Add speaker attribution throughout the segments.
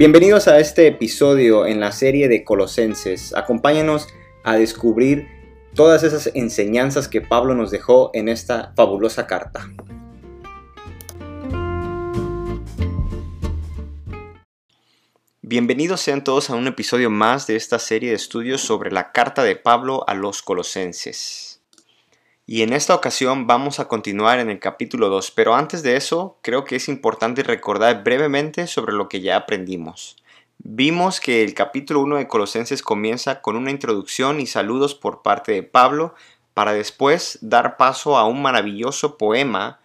Speaker 1: Bienvenidos a este episodio en la serie de Colosenses. Acompáñanos a descubrir todas esas enseñanzas que Pablo nos dejó en esta fabulosa carta. Bienvenidos sean todos a un episodio más de esta serie de estudios sobre la carta de Pablo a los Colosenses. Y en esta ocasión vamos a continuar en el capítulo 2, pero antes de eso creo que es importante recordar brevemente sobre lo que ya aprendimos. Vimos que el capítulo 1 de Colosenses comienza con una introducción y saludos por parte de Pablo para después dar paso a un maravilloso poema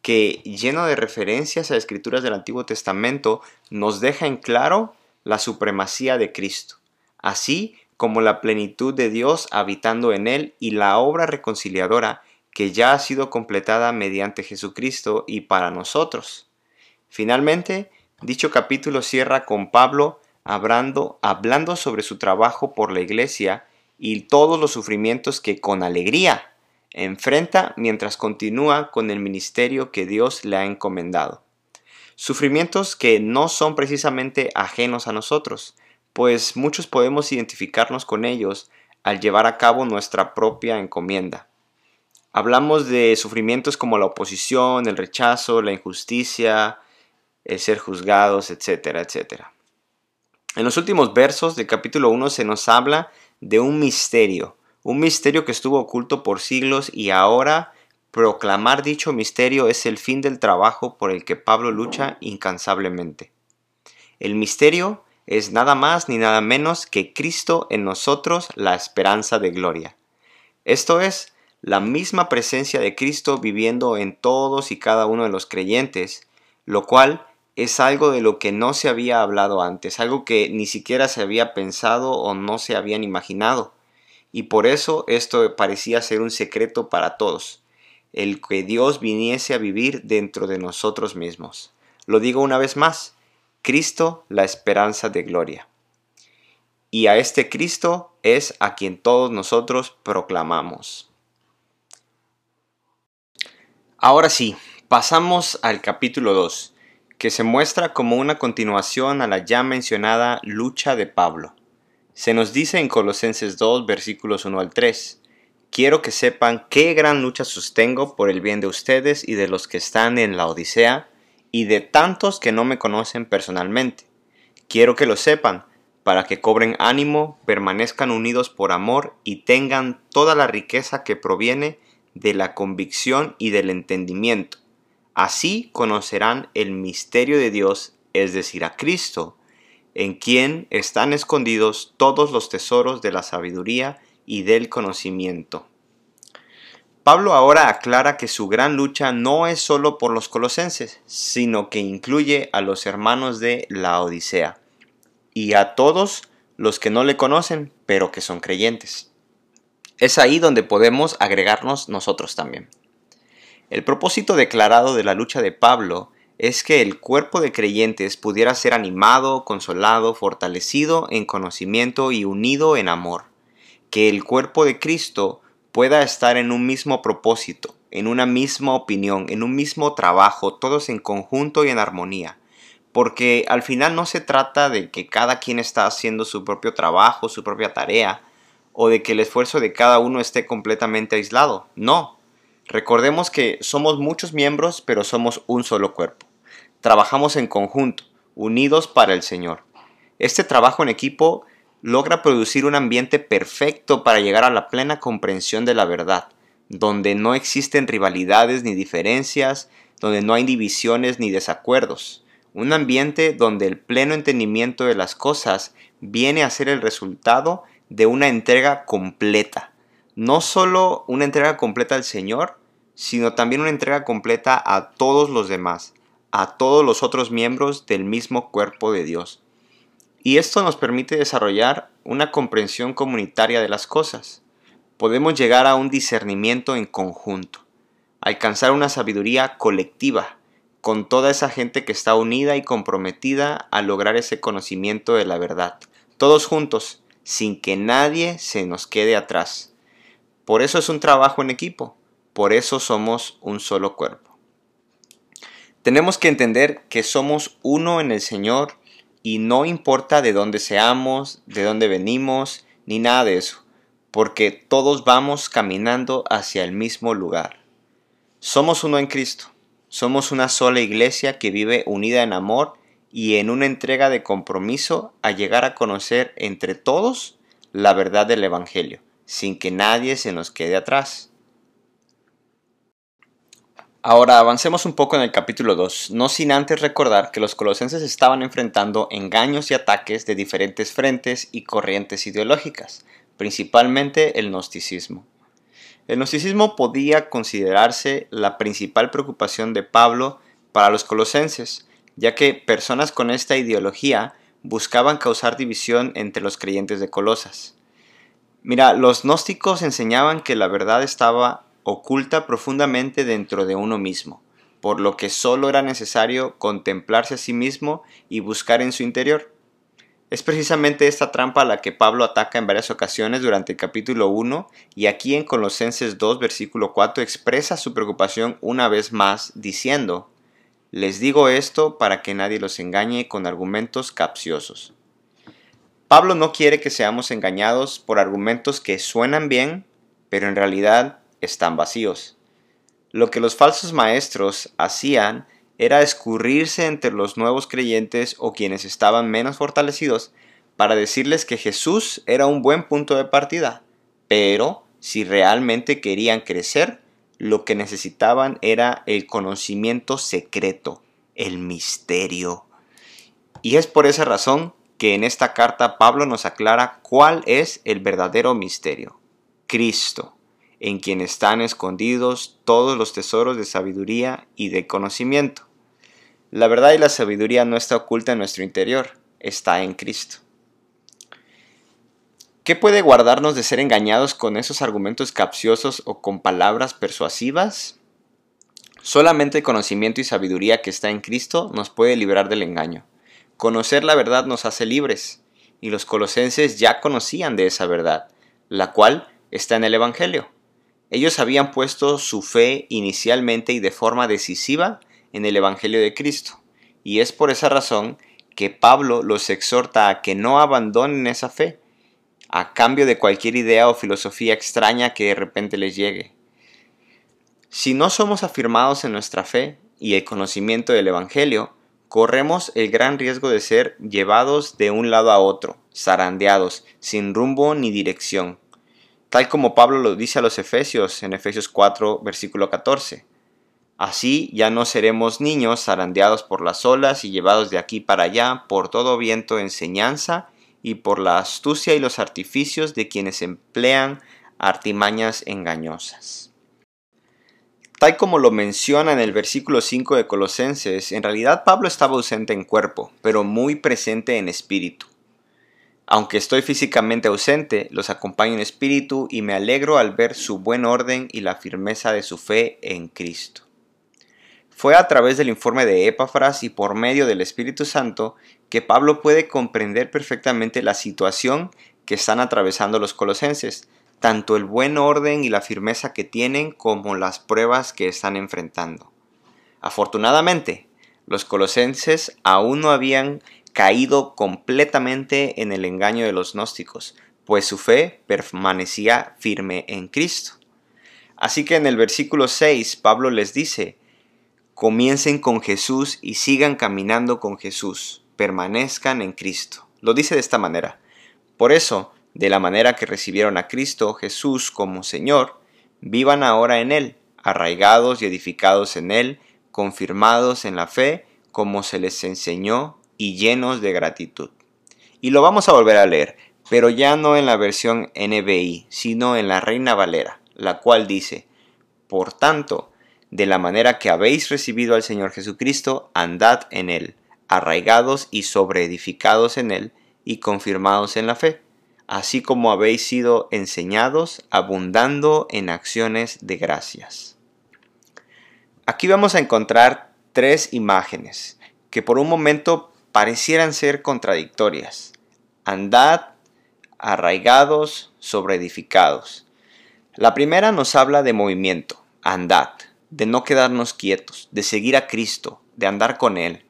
Speaker 1: que, lleno de referencias a escrituras del Antiguo Testamento, nos deja en claro la supremacía de Cristo, así como la plenitud de Dios habitando en él y la obra reconciliadora que ya ha sido completada mediante Jesucristo y para nosotros. Finalmente, dicho capítulo cierra con Pablo hablando, hablando sobre su trabajo por la iglesia y todos los sufrimientos que con alegría enfrenta mientras continúa con el ministerio que Dios le ha encomendado. Sufrimientos que no son precisamente ajenos a nosotros, pues muchos podemos identificarnos con ellos al llevar a cabo nuestra propia encomienda. Hablamos de sufrimientos como la oposición, el rechazo, la injusticia, el ser juzgados, etcétera, etcétera. En los últimos versos del capítulo 1 se nos habla de un misterio, un misterio que estuvo oculto por siglos y ahora Proclamar dicho misterio es el fin del trabajo por el que Pablo lucha incansablemente. El misterio es nada más ni nada menos que Cristo en nosotros, la esperanza de gloria. Esto es, la misma presencia de Cristo viviendo en todos y cada uno de los creyentes, lo cual es algo de lo que no se había hablado antes, algo que ni siquiera se había pensado o no se habían imaginado. Y por eso esto parecía ser un secreto para todos el que Dios viniese a vivir dentro de nosotros mismos. Lo digo una vez más, Cristo la esperanza de gloria. Y a este Cristo es a quien todos nosotros proclamamos. Ahora sí, pasamos al capítulo 2, que se muestra como una continuación a la ya mencionada lucha de Pablo. Se nos dice en Colosenses 2, versículos 1 al 3, quiero que sepan qué gran lucha sostengo por el bien de ustedes y de los que están en la Odisea y de tantos que no me conocen personalmente. Quiero que lo sepan, para que cobren ánimo, permanezcan unidos por amor y tengan toda la riqueza que proviene de la convicción y del entendimiento. Así conocerán el misterio de Dios, es decir, a Cristo, en quien están escondidos todos los tesoros de la sabiduría y del conocimiento. Pablo ahora aclara que su gran lucha no es solo por los colosenses, sino que incluye a los hermanos de la Odisea y a todos los que no le conocen, pero que son creyentes. Es ahí donde podemos agregarnos nosotros también. El propósito declarado de la lucha de Pablo es que el cuerpo de creyentes pudiera ser animado, consolado, fortalecido en conocimiento y unido en amor que el cuerpo de Cristo pueda estar en un mismo propósito, en una misma opinión, en un mismo trabajo, todos en conjunto y en armonía. Porque al final no se trata de que cada quien está haciendo su propio trabajo, su propia tarea, o de que el esfuerzo de cada uno esté completamente aislado. No. Recordemos que somos muchos miembros, pero somos un solo cuerpo. Trabajamos en conjunto, unidos para el Señor. Este trabajo en equipo logra producir un ambiente perfecto para llegar a la plena comprensión de la verdad, donde no existen rivalidades ni diferencias, donde no hay divisiones ni desacuerdos. Un ambiente donde el pleno entendimiento de las cosas viene a ser el resultado de una entrega completa. No solo una entrega completa al Señor, sino también una entrega completa a todos los demás, a todos los otros miembros del mismo cuerpo de Dios. Y esto nos permite desarrollar una comprensión comunitaria de las cosas. Podemos llegar a un discernimiento en conjunto, alcanzar una sabiduría colectiva con toda esa gente que está unida y comprometida a lograr ese conocimiento de la verdad. Todos juntos, sin que nadie se nos quede atrás. Por eso es un trabajo en equipo, por eso somos un solo cuerpo. Tenemos que entender que somos uno en el Señor y no importa de dónde seamos, de dónde venimos, ni nada de eso, porque todos vamos caminando hacia el mismo lugar. Somos uno en Cristo, somos una sola iglesia que vive unida en amor y en una entrega de compromiso a llegar a conocer entre todos la verdad del Evangelio, sin que nadie se nos quede atrás. Ahora avancemos un poco en el capítulo 2, no sin antes recordar que los colosenses estaban enfrentando engaños y ataques de diferentes frentes y corrientes ideológicas, principalmente el gnosticismo. El gnosticismo podía considerarse la principal preocupación de Pablo para los colosenses, ya que personas con esta ideología buscaban causar división entre los creyentes de Colosas. Mira, los gnósticos enseñaban que la verdad estaba oculta profundamente dentro de uno mismo, por lo que solo era necesario contemplarse a sí mismo y buscar en su interior. Es precisamente esta trampa la que Pablo ataca en varias ocasiones durante el capítulo 1 y aquí en Colosenses 2 versículo 4 expresa su preocupación una vez más diciendo, les digo esto para que nadie los engañe con argumentos capciosos. Pablo no quiere que seamos engañados por argumentos que suenan bien, pero en realidad están vacíos. Lo que los falsos maestros hacían era escurrirse entre los nuevos creyentes o quienes estaban menos fortalecidos para decirles que Jesús era un buen punto de partida, pero si realmente querían crecer, lo que necesitaban era el conocimiento secreto, el misterio. Y es por esa razón que en esta carta Pablo nos aclara cuál es el verdadero misterio, Cristo en quien están escondidos todos los tesoros de sabiduría y de conocimiento. La verdad y la sabiduría no está oculta en nuestro interior, está en Cristo. ¿Qué puede guardarnos de ser engañados con esos argumentos capciosos o con palabras persuasivas? Solamente el conocimiento y sabiduría que está en Cristo nos puede librar del engaño. Conocer la verdad nos hace libres, y los colosenses ya conocían de esa verdad, la cual está en el Evangelio. Ellos habían puesto su fe inicialmente y de forma decisiva en el Evangelio de Cristo, y es por esa razón que Pablo los exhorta a que no abandonen esa fe, a cambio de cualquier idea o filosofía extraña que de repente les llegue. Si no somos afirmados en nuestra fe y el conocimiento del Evangelio, corremos el gran riesgo de ser llevados de un lado a otro, zarandeados, sin rumbo ni dirección, tal como Pablo lo dice a los Efesios en Efesios 4, versículo 14. Así ya no seremos niños zarandeados por las olas y llevados de aquí para allá por todo viento enseñanza y por la astucia y los artificios de quienes emplean artimañas engañosas. Tal como lo menciona en el versículo 5 de Colosenses, en realidad Pablo estaba ausente en cuerpo, pero muy presente en espíritu. Aunque estoy físicamente ausente, los acompaño en espíritu y me alegro al ver su buen orden y la firmeza de su fe en Cristo. Fue a través del informe de Epafras y por medio del Espíritu Santo que Pablo puede comprender perfectamente la situación que están atravesando los colosenses, tanto el buen orden y la firmeza que tienen como las pruebas que están enfrentando. Afortunadamente, los colosenses aún no habían caído completamente en el engaño de los gnósticos, pues su fe permanecía firme en Cristo. Así que en el versículo 6 Pablo les dice, comiencen con Jesús y sigan caminando con Jesús, permanezcan en Cristo. Lo dice de esta manera. Por eso, de la manera que recibieron a Cristo Jesús como Señor, vivan ahora en Él, arraigados y edificados en Él, confirmados en la fe, como se les enseñó y llenos de gratitud. Y lo vamos a volver a leer, pero ya no en la versión NBI, sino en la Reina Valera, la cual dice, Por tanto, de la manera que habéis recibido al Señor Jesucristo, andad en Él, arraigados y sobreedificados en Él, y confirmados en la fe, así como habéis sido enseñados, abundando en acciones de gracias. Aquí vamos a encontrar tres imágenes que por un momento parecieran ser contradictorias. Andad arraigados sobre edificados. La primera nos habla de movimiento, andad, de no quedarnos quietos, de seguir a Cristo, de andar con Él.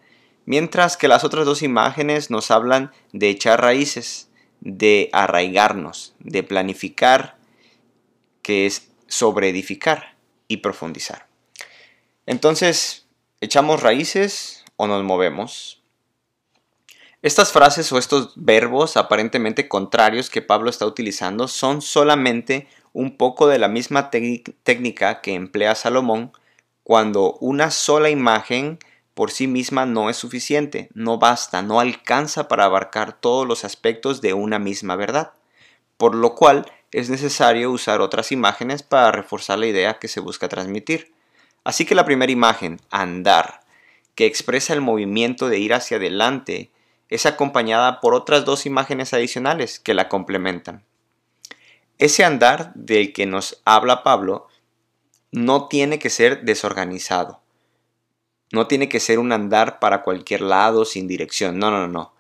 Speaker 1: mientras que las otras dos imágenes nos hablan de echar raíces, de arraigarnos, de planificar, que es sobreedificar y profundizar. Entonces, ¿echamos raíces o nos movemos? Estas frases o estos verbos aparentemente contrarios que Pablo está utilizando son solamente un poco de la misma técnica que emplea Salomón cuando una sola imagen por sí misma no es suficiente, no basta, no alcanza para abarcar todos los aspectos de una misma verdad, por lo cual es necesario usar otras imágenes para reforzar la idea que se busca transmitir. Así que la primera imagen, andar, que expresa el movimiento de ir hacia adelante, es acompañada por otras dos imágenes adicionales que la complementan. Ese andar del que nos habla Pablo no tiene que ser desorganizado. No tiene que ser un andar para cualquier lado sin dirección. No, no, no.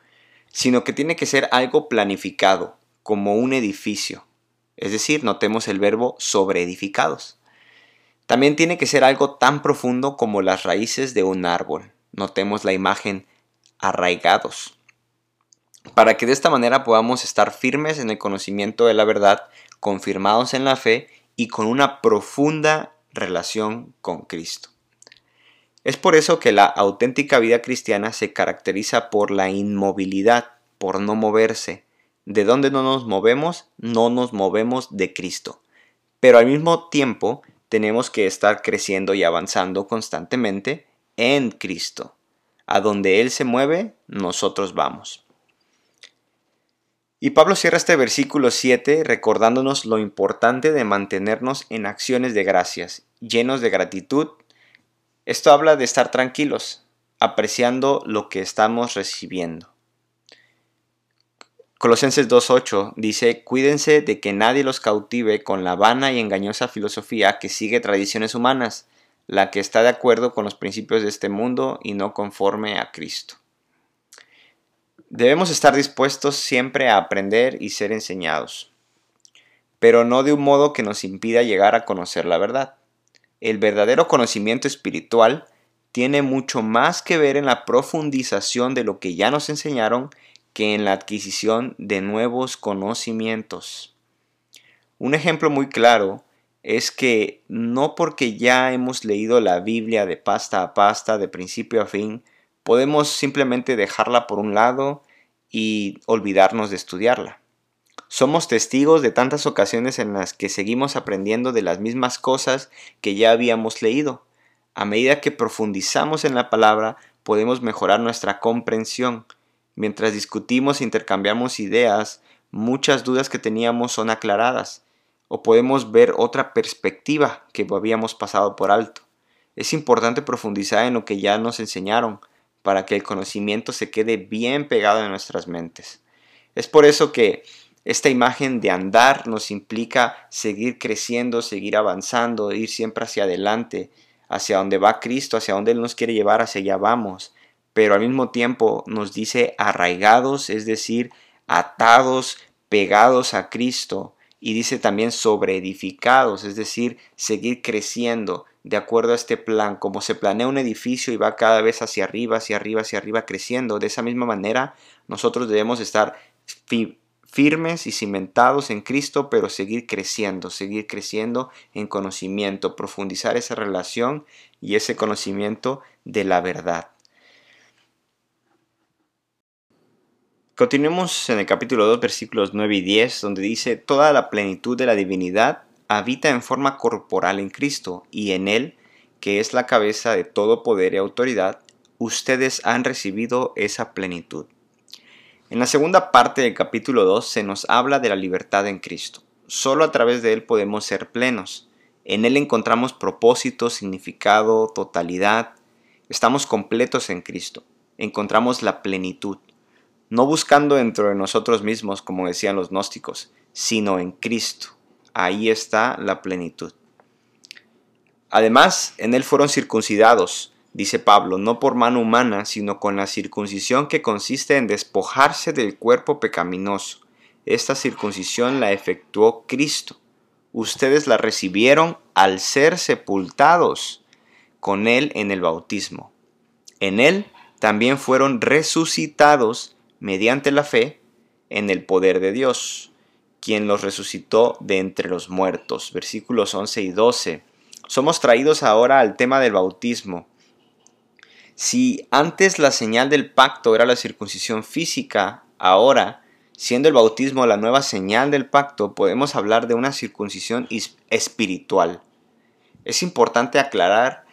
Speaker 1: Sino que tiene que ser algo planificado, como un edificio. Es decir, notemos el verbo sobre edificados. También tiene que ser algo tan profundo como las raíces de un árbol. Notemos la imagen arraigados. Para que de esta manera podamos estar firmes en el conocimiento de la verdad, confirmados en la fe y con una profunda relación con Cristo. Es por eso que la auténtica vida cristiana se caracteriza por la inmovilidad, por no moverse. De donde no nos movemos, no nos movemos de Cristo. Pero al mismo tiempo tenemos que estar creciendo y avanzando constantemente en Cristo. A donde Él se mueve, nosotros vamos. Y Pablo cierra este versículo 7 recordándonos lo importante de mantenernos en acciones de gracias, llenos de gratitud. Esto habla de estar tranquilos, apreciando lo que estamos recibiendo. Colosenses 2.8 dice, cuídense de que nadie los cautive con la vana y engañosa filosofía que sigue tradiciones humanas, la que está de acuerdo con los principios de este mundo y no conforme a Cristo. Debemos estar dispuestos siempre a aprender y ser enseñados, pero no de un modo que nos impida llegar a conocer la verdad. El verdadero conocimiento espiritual tiene mucho más que ver en la profundización de lo que ya nos enseñaron que en la adquisición de nuevos conocimientos. Un ejemplo muy claro es que no porque ya hemos leído la Biblia de pasta a pasta, de principio a fin, podemos simplemente dejarla por un lado y olvidarnos de estudiarla. Somos testigos de tantas ocasiones en las que seguimos aprendiendo de las mismas cosas que ya habíamos leído. A medida que profundizamos en la palabra, podemos mejorar nuestra comprensión. Mientras discutimos e intercambiamos ideas, muchas dudas que teníamos son aclaradas, o podemos ver otra perspectiva que habíamos pasado por alto. Es importante profundizar en lo que ya nos enseñaron, para que el conocimiento se quede bien pegado en nuestras mentes. Es por eso que esta imagen de andar nos implica seguir creciendo, seguir avanzando, ir siempre hacia adelante, hacia donde va Cristo, hacia donde Él nos quiere llevar, hacia allá vamos. Pero al mismo tiempo nos dice arraigados, es decir, atados, pegados a Cristo. Y dice también sobreedificados, es decir, seguir creciendo, de acuerdo a este plan, como se planea un edificio y va cada vez hacia arriba, hacia arriba, hacia arriba creciendo, de esa misma manera nosotros debemos estar firmes y cimentados en Cristo, pero seguir creciendo, seguir creciendo en conocimiento, profundizar esa relación y ese conocimiento de la verdad. Continuemos en el capítulo 2, versículos 9 y 10, donde dice, Toda la plenitud de la divinidad habita en forma corporal en Cristo y en Él, que es la cabeza de todo poder y autoridad, ustedes han recibido esa plenitud. En la segunda parte del capítulo 2 se nos habla de la libertad en Cristo. Solo a través de Él podemos ser plenos. En Él encontramos propósito, significado, totalidad. Estamos completos en Cristo. Encontramos la plenitud. No buscando dentro de nosotros mismos, como decían los gnósticos, sino en Cristo ahí está la plenitud. Además, en él fueron circuncidados, dice Pablo, no por mano humana, sino con la circuncisión que consiste en despojarse del cuerpo pecaminoso. Esta circuncisión la efectuó Cristo. Ustedes la recibieron al ser sepultados con Él en el bautismo. En Él también fueron resucitados mediante la fe en el poder de Dios, quien los resucitó de entre los muertos. Versículos 11 y 12. Somos traídos ahora al tema del bautismo. Si antes la señal del pacto era la circuncisión física, ahora, siendo el bautismo la nueva señal del pacto, podemos hablar de una circuncisión espiritual. Es importante aclarar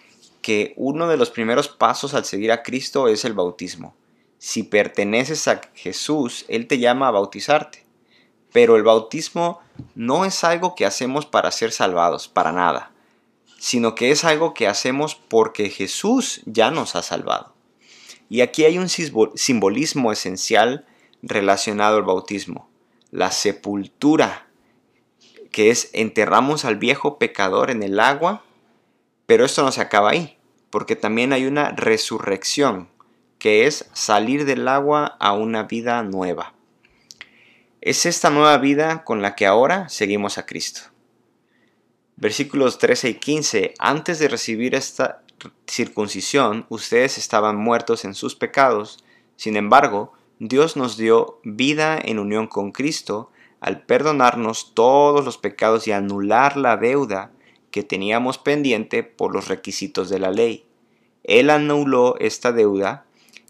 Speaker 1: que uno de los primeros pasos al seguir a Cristo es el bautismo. Si perteneces a Jesús, Él te llama a bautizarte. Pero el bautismo no es algo que hacemos para ser salvados, para nada, sino que es algo que hacemos porque Jesús ya nos ha salvado. Y aquí hay un simbolismo esencial relacionado al bautismo, la sepultura, que es enterramos al viejo pecador en el agua pero esto no se acaba ahí, porque también hay una resurrección, que es salir del agua a una vida nueva. Es esta nueva vida con la que ahora seguimos a Cristo. Versículos 13 y 15. Antes de recibir esta circuncisión, ustedes estaban muertos en sus pecados. Sin embargo, Dios nos dio vida en unión con Cristo al perdonarnos todos los pecados y anular la deuda que teníamos pendiente por los requisitos de la ley. Él anuló esta deuda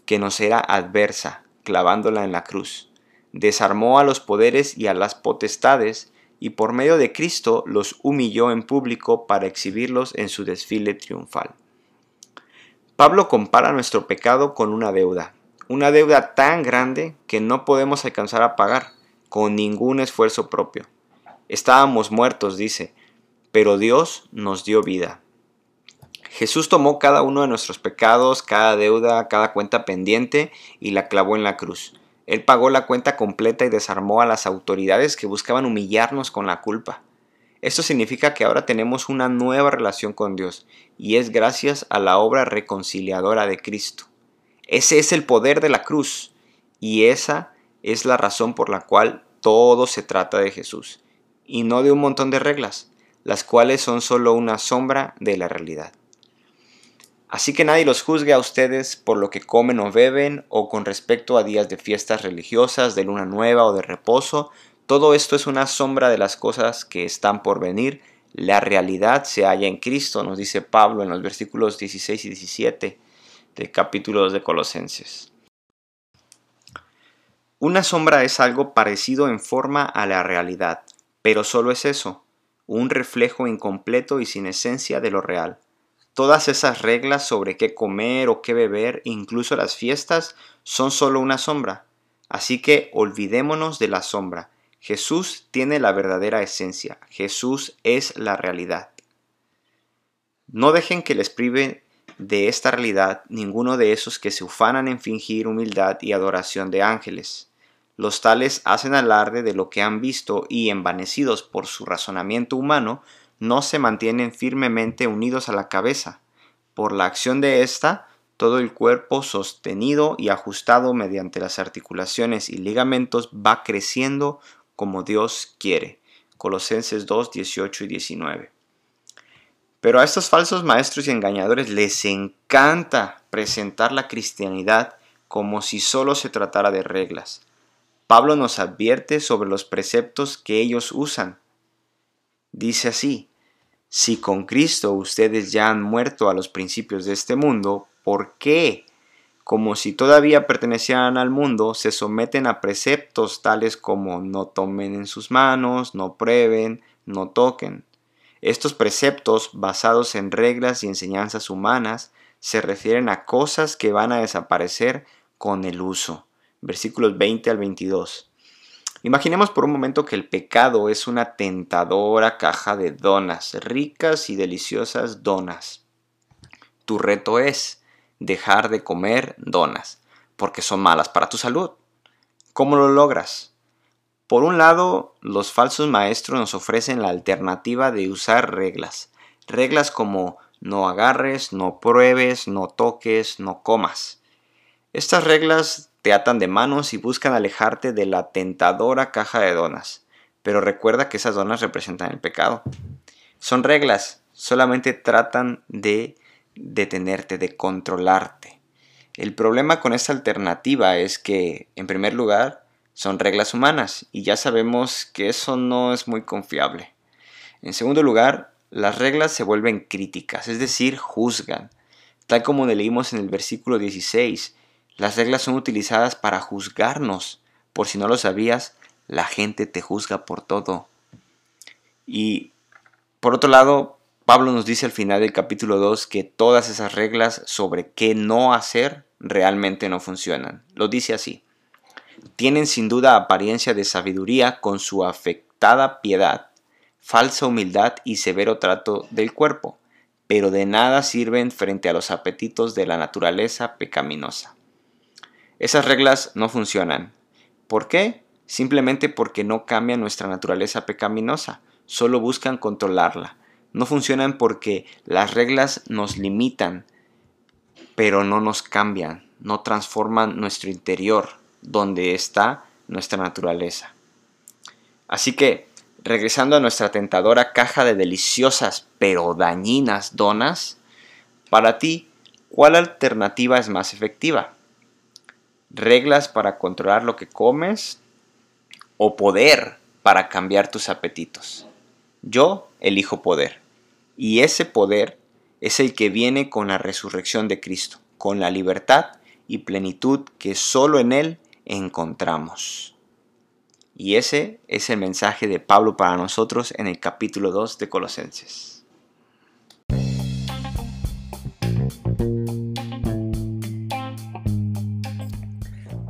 Speaker 1: que nos era adversa, clavándola en la cruz. Desarmó a los poderes y a las potestades, y por medio de Cristo los humilló en público para exhibirlos en su desfile triunfal. Pablo compara nuestro pecado con una deuda, una deuda tan grande que no podemos alcanzar a pagar con ningún esfuerzo propio. Estábamos muertos, dice, pero Dios nos dio vida. Jesús tomó cada uno de nuestros pecados, cada deuda, cada cuenta pendiente y la clavó en la cruz. Él pagó la cuenta completa y desarmó a las autoridades que buscaban humillarnos con la culpa. Esto significa que ahora tenemos una nueva relación con Dios y es gracias a la obra reconciliadora de Cristo. Ese es el poder de la cruz y esa es la razón por la cual todo se trata de Jesús y no de un montón de reglas las cuales son solo una sombra de la realidad. Así que nadie los juzgue a ustedes por lo que comen o beben o con respecto a días de fiestas religiosas, de luna nueva o de reposo. Todo esto es una sombra de las cosas que están por venir. La realidad se halla en Cristo, nos dice Pablo en los versículos 16 y 17 del capítulo 2 de Colosenses. Una sombra es algo parecido en forma a la realidad, pero solo es eso, un reflejo incompleto y sin esencia de lo real. Todas esas reglas sobre qué comer o qué beber, incluso las fiestas, son solo una sombra. Así que olvidémonos de la sombra. Jesús tiene la verdadera esencia. Jesús es la realidad. No dejen que les prive de esta realidad ninguno de esos que se ufanan en fingir humildad y adoración de ángeles. Los tales hacen alarde de lo que han visto y, envanecidos por su razonamiento humano, no se mantienen firmemente unidos a la cabeza. Por la acción de ésta, todo el cuerpo sostenido y ajustado mediante las articulaciones y ligamentos va creciendo como Dios quiere. Colosenses 2, 18 y 19. Pero a estos falsos maestros y engañadores les encanta presentar la cristianidad como si solo se tratara de reglas. Pablo nos advierte sobre los preceptos que ellos usan. Dice así, si con Cristo ustedes ya han muerto a los principios de este mundo, ¿por qué? Como si todavía pertenecieran al mundo, se someten a preceptos tales como no tomen en sus manos, no prueben, no toquen. Estos preceptos, basados en reglas y enseñanzas humanas, se refieren a cosas que van a desaparecer con el uso versículos 20 al 22. Imaginemos por un momento que el pecado es una tentadora caja de donas, ricas y deliciosas donas. Tu reto es dejar de comer donas, porque son malas para tu salud. ¿Cómo lo logras? Por un lado, los falsos maestros nos ofrecen la alternativa de usar reglas. Reglas como no agarres, no pruebes, no toques, no comas. Estas reglas te atan de manos y buscan alejarte de la tentadora caja de donas. Pero recuerda que esas donas representan el pecado. Son reglas, solamente tratan de detenerte, de controlarte. El problema con esta alternativa es que, en primer lugar, son reglas humanas y ya sabemos que eso no es muy confiable. En segundo lugar, las reglas se vuelven críticas, es decir, juzgan. Tal como leímos en el versículo 16, las reglas son utilizadas para juzgarnos. Por si no lo sabías, la gente te juzga por todo. Y por otro lado, Pablo nos dice al final del capítulo 2 que todas esas reglas sobre qué no hacer realmente no funcionan. Lo dice así. Tienen sin duda apariencia de sabiduría con su afectada piedad, falsa humildad y severo trato del cuerpo, pero de nada sirven frente a los apetitos de la naturaleza pecaminosa. Esas reglas no funcionan. ¿Por qué? Simplemente porque no cambian nuestra naturaleza pecaminosa, solo buscan controlarla. No funcionan porque las reglas nos limitan, pero no nos cambian, no transforman nuestro interior, donde está nuestra naturaleza. Así que, regresando a nuestra tentadora caja de deliciosas pero dañinas donas, para ti, ¿cuál alternativa es más efectiva? ¿Reglas para controlar lo que comes o poder para cambiar tus apetitos? Yo elijo poder. Y ese poder es el que viene con la resurrección de Cristo, con la libertad y plenitud que solo en Él encontramos. Y ese es el mensaje de Pablo para nosotros en el capítulo 2 de Colosenses.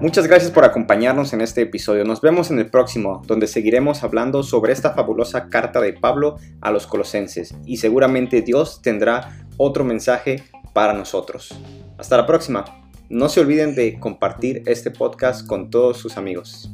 Speaker 1: Muchas gracias por acompañarnos en este episodio. Nos vemos en el próximo, donde seguiremos hablando sobre esta fabulosa carta de Pablo a los colosenses y seguramente Dios tendrá otro mensaje para nosotros. Hasta la próxima. No se olviden de compartir este podcast con todos sus amigos.